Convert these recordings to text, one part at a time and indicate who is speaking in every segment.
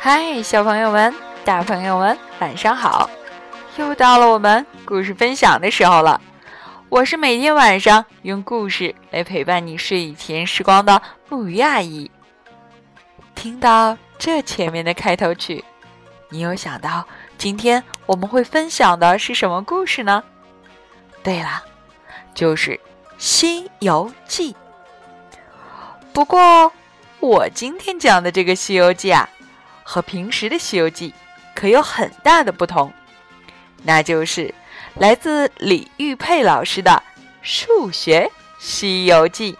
Speaker 1: 嗨，小朋友们、大朋友们，晚上好！又到了我们故事分享的时候了。我是每天晚上用故事来陪伴你睡前时光的木鱼阿姨。听到这前面的开头曲，你有想到今天我们会分享的是什么故事呢？对了，就是《西游记》。不过，我今天讲的这个《西游记》啊，和平时的《西游记》可有很大的不同，那就是来自李玉佩老师的数学《西游记》。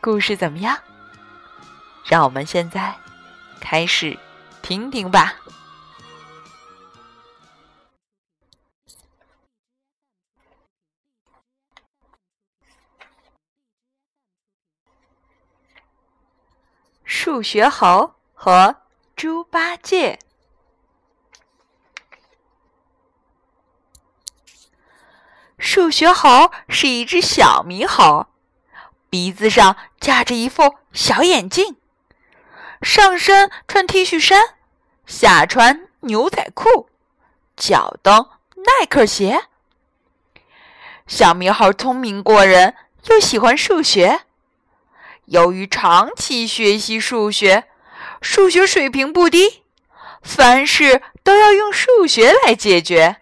Speaker 1: 故事怎么样？让我们现在开始听听吧。数学猴和猪八戒。数学猴是一只小猕猴，鼻子上架着一副小眼镜，上身穿 T 恤衫，下穿牛仔裤，脚蹬耐克鞋。小猕猴聪明过人，又喜欢数学。由于长期学习数学，数学水平不低，凡事都要用数学来解决，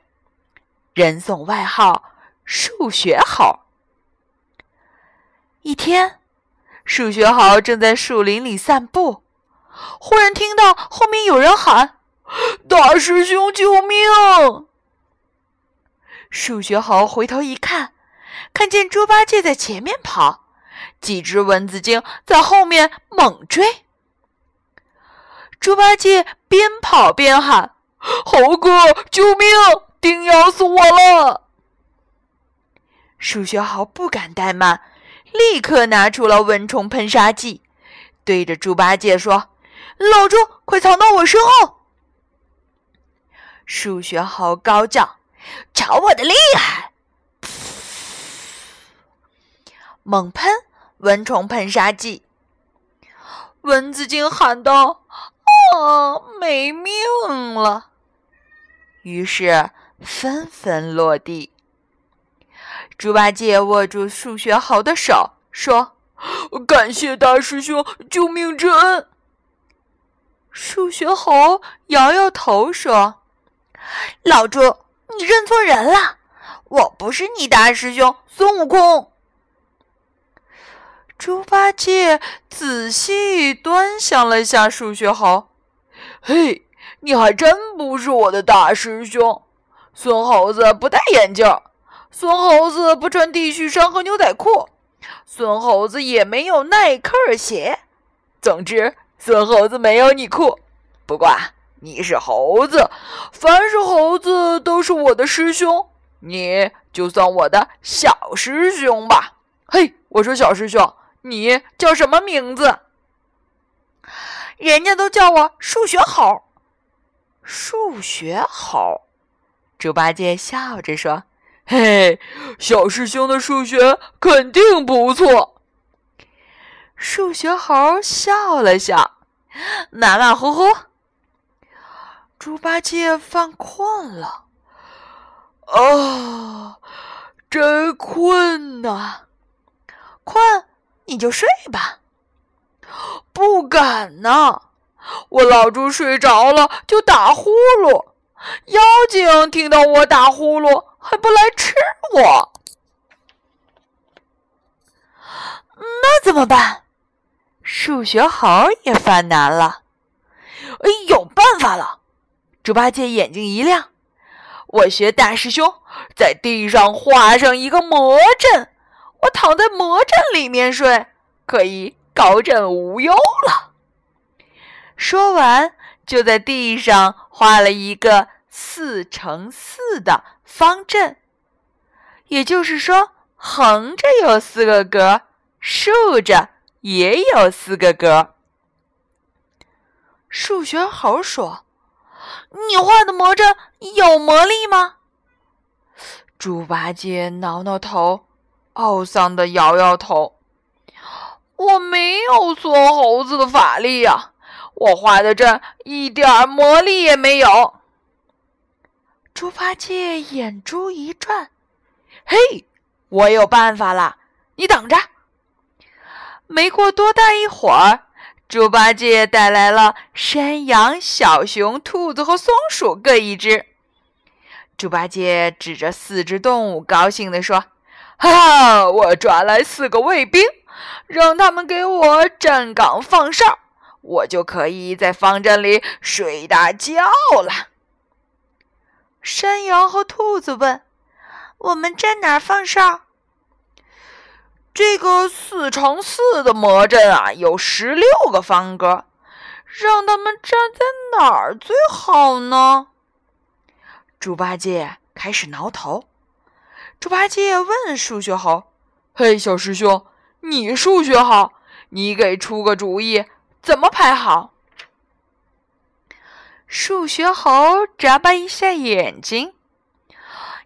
Speaker 1: 人送外号“数学猴”。一天，数学猴正在树林里散步，忽然听到后面有人喊：“大师兄，救命！”数学猴回头一看，看见猪八戒在前面跑。几只蚊子精在后面猛追，猪八戒边跑边喊：“猴哥，救命！叮咬死我了！”数学猴不敢怠慢，立刻拿出了蚊虫喷杀剂，对着猪八戒说：“老猪，快藏到我身后！”数学猴高叫：“瞧我的厉害！”猛喷。蚊虫喷杀剂，蚊子精喊道：“啊，没命了！”于是纷纷落地。猪八戒握住数学猴的手，说：“感谢大师兄救命之恩。”数学猴摇摇头说：“老猪，你认错人了，我不是你大师兄孙悟空。”猪八戒仔细端详了下数学猴，嘿，你还真不是我的大师兄。孙猴子不戴眼镜，孙猴子不穿 T 恤衫和牛仔裤，孙猴子也没有耐克鞋。总之，孙猴子没有你酷。不过你是猴子，凡是猴子都是我的师兄，你就算我的小师兄吧。嘿，我说小师兄。你叫什么名字？人家都叫我数学猴。数学猴，猪八戒笑着说：“嘿，小师兄的数学肯定不错。”数学猴笑了笑，马马虎虎。猪八戒犯困了，啊，真困呐，困。你就睡吧，不敢呢。我老猪睡着了就打呼噜，妖精听到我打呼噜还不来吃我，那怎么办？数学猴也犯难了。哎，有办法了！猪八戒眼睛一亮，我学大师兄在地上画上一个魔阵。我躺在魔阵里面睡，可以高枕无忧了。说完，就在地上画了一个四乘四的方阵，也就是说，横着有四个格，竖着也有四个格。数学猴说：“你画的魔阵有魔力吗？”猪八戒挠挠头。懊丧的摇摇头，我没有孙猴子的法力呀，我画的阵一点魔力也没有。
Speaker 2: 猪八戒眼珠一转，
Speaker 1: 嘿，我有办法了，你等着。没过多大一会儿，猪八戒带来了山羊、小熊、兔子和松鼠各一只。猪八戒指着四只动物，高兴地说：“哈哈，我抓来四个卫兵，让他们给我站岗放哨，我就可以在方阵里睡大觉了。”
Speaker 2: 山羊和兔子问：“我们站哪儿放哨？”
Speaker 1: 这个四乘四的魔阵啊，有十六个方格，让他们站在哪儿最好呢？猪八戒开始挠头。猪八戒问数学猴：“嘿，小师兄，你数学好，你给出个主意，怎么排好？”
Speaker 2: 数学猴眨巴一下眼睛：“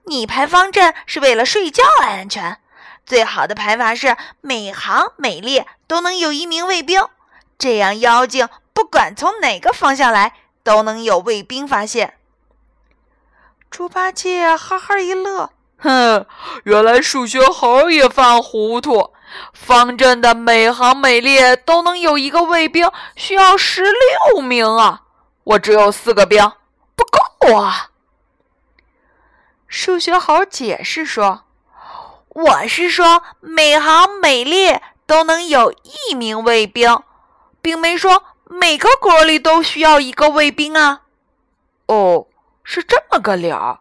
Speaker 2: 你排方阵是为了睡觉安全。”最好的排法是每行每列都能有一名卫兵，这样妖精不管从哪个方向来，都能有卫兵发现。
Speaker 1: 猪八戒哈哈一乐，哼，原来数学猴也犯糊涂。方阵的每行每列都能有一个卫兵，需要十六名啊！我只有四个兵，不够啊！
Speaker 2: 数学猴解释说。我是说，每行每列都能有一名卫兵，并没说每个格里都需要一个卫兵啊。
Speaker 1: 哦，是这么个理儿。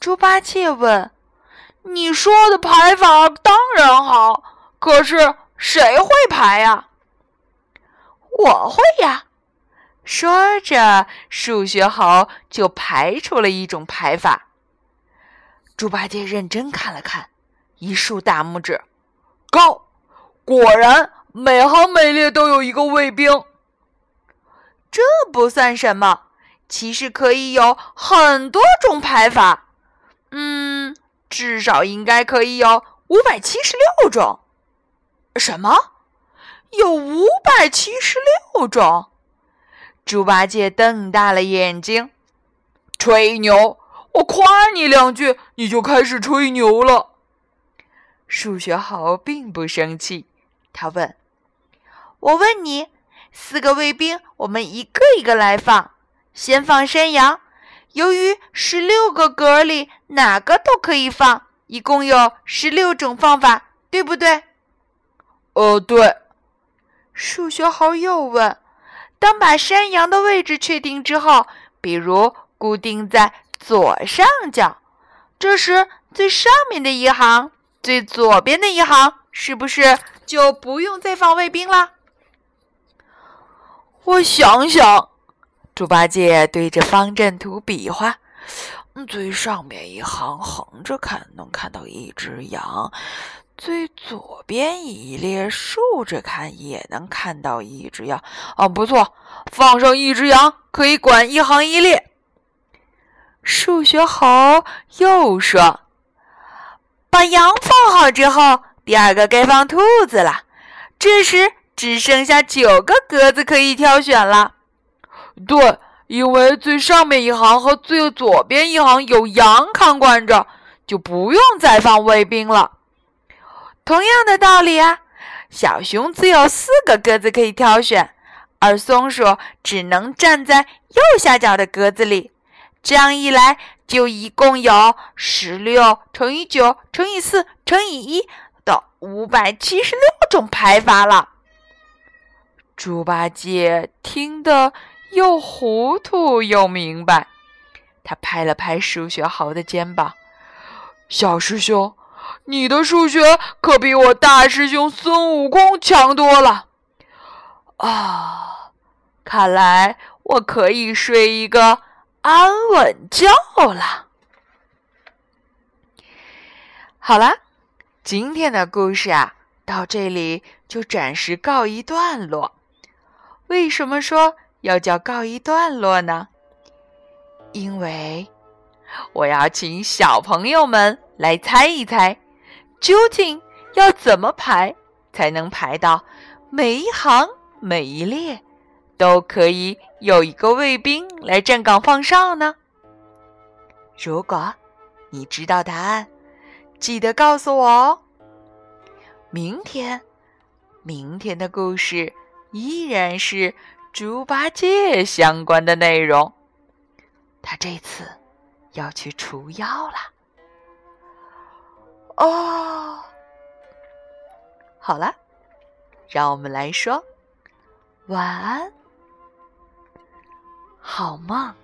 Speaker 2: 猪八戒问：“你说的排法当然好，可是谁会排呀？”
Speaker 1: 我会呀。说着，数学猴就排出了一种排法。猪八戒认真看了看。一竖大拇指，高！果然，每行每列都有一个卫兵。
Speaker 2: 这不算什么，其实可以有很多种排法。嗯，至少应该可以有五百七十六种。
Speaker 1: 什么？有五百七十六种？猪八戒瞪大了眼睛，吹牛！我夸你两句，你就开始吹牛了。数学猴并不生气，他问：“
Speaker 2: 我问你，四个卫兵，我们一个一个来放。先放山羊，由于十六个格里哪个都可以放，一共有十六种方法，对不对？”“
Speaker 1: 呃，对。”
Speaker 2: 数学好又问：“当把山羊的位置确定之后，比如固定在左上角，这时最上面的一行。”最左边的一行是不是就不用再放卫兵了？
Speaker 1: 我想想，猪八戒对着方阵图比划，嗯最上面一行横着看能看到一只羊，最左边一列竖着看也能看到一只羊。啊，不错，放上一只羊可以管一行一列。数学猴又说。
Speaker 2: 把羊放好之后，第二个该放兔子了。这时只剩下九个格子可以挑选了。
Speaker 1: 对，因为最上面一行和最左边一行有羊看管着，就不用再放卫兵了。
Speaker 2: 同样的道理啊，小熊只有四个格子可以挑选，而松鼠只能站在右下角的格子里。这样一来，就一共有十六乘以九乘以四乘以一的五百七十六种排法了。
Speaker 1: 猪八戒听得又糊涂又明白，他拍了拍数学猴的肩膀：“小师兄，你的数学可比我大师兄孙悟空强多了。啊，看来我可以睡一个。”安稳觉了。好了，今天的故事啊，到这里就暂时告一段落。为什么说要叫告一段落呢？因为我要请小朋友们来猜一猜，究竟要怎么排才能排到每一行每一列
Speaker 2: 都可以有一个卫兵来站岗放哨呢？如果你知道答案，记得告诉我哦。明天，明天的故事依然是猪八戒相关的内容。他这次要去除妖了。哦，好了，让我们来说晚安，好梦。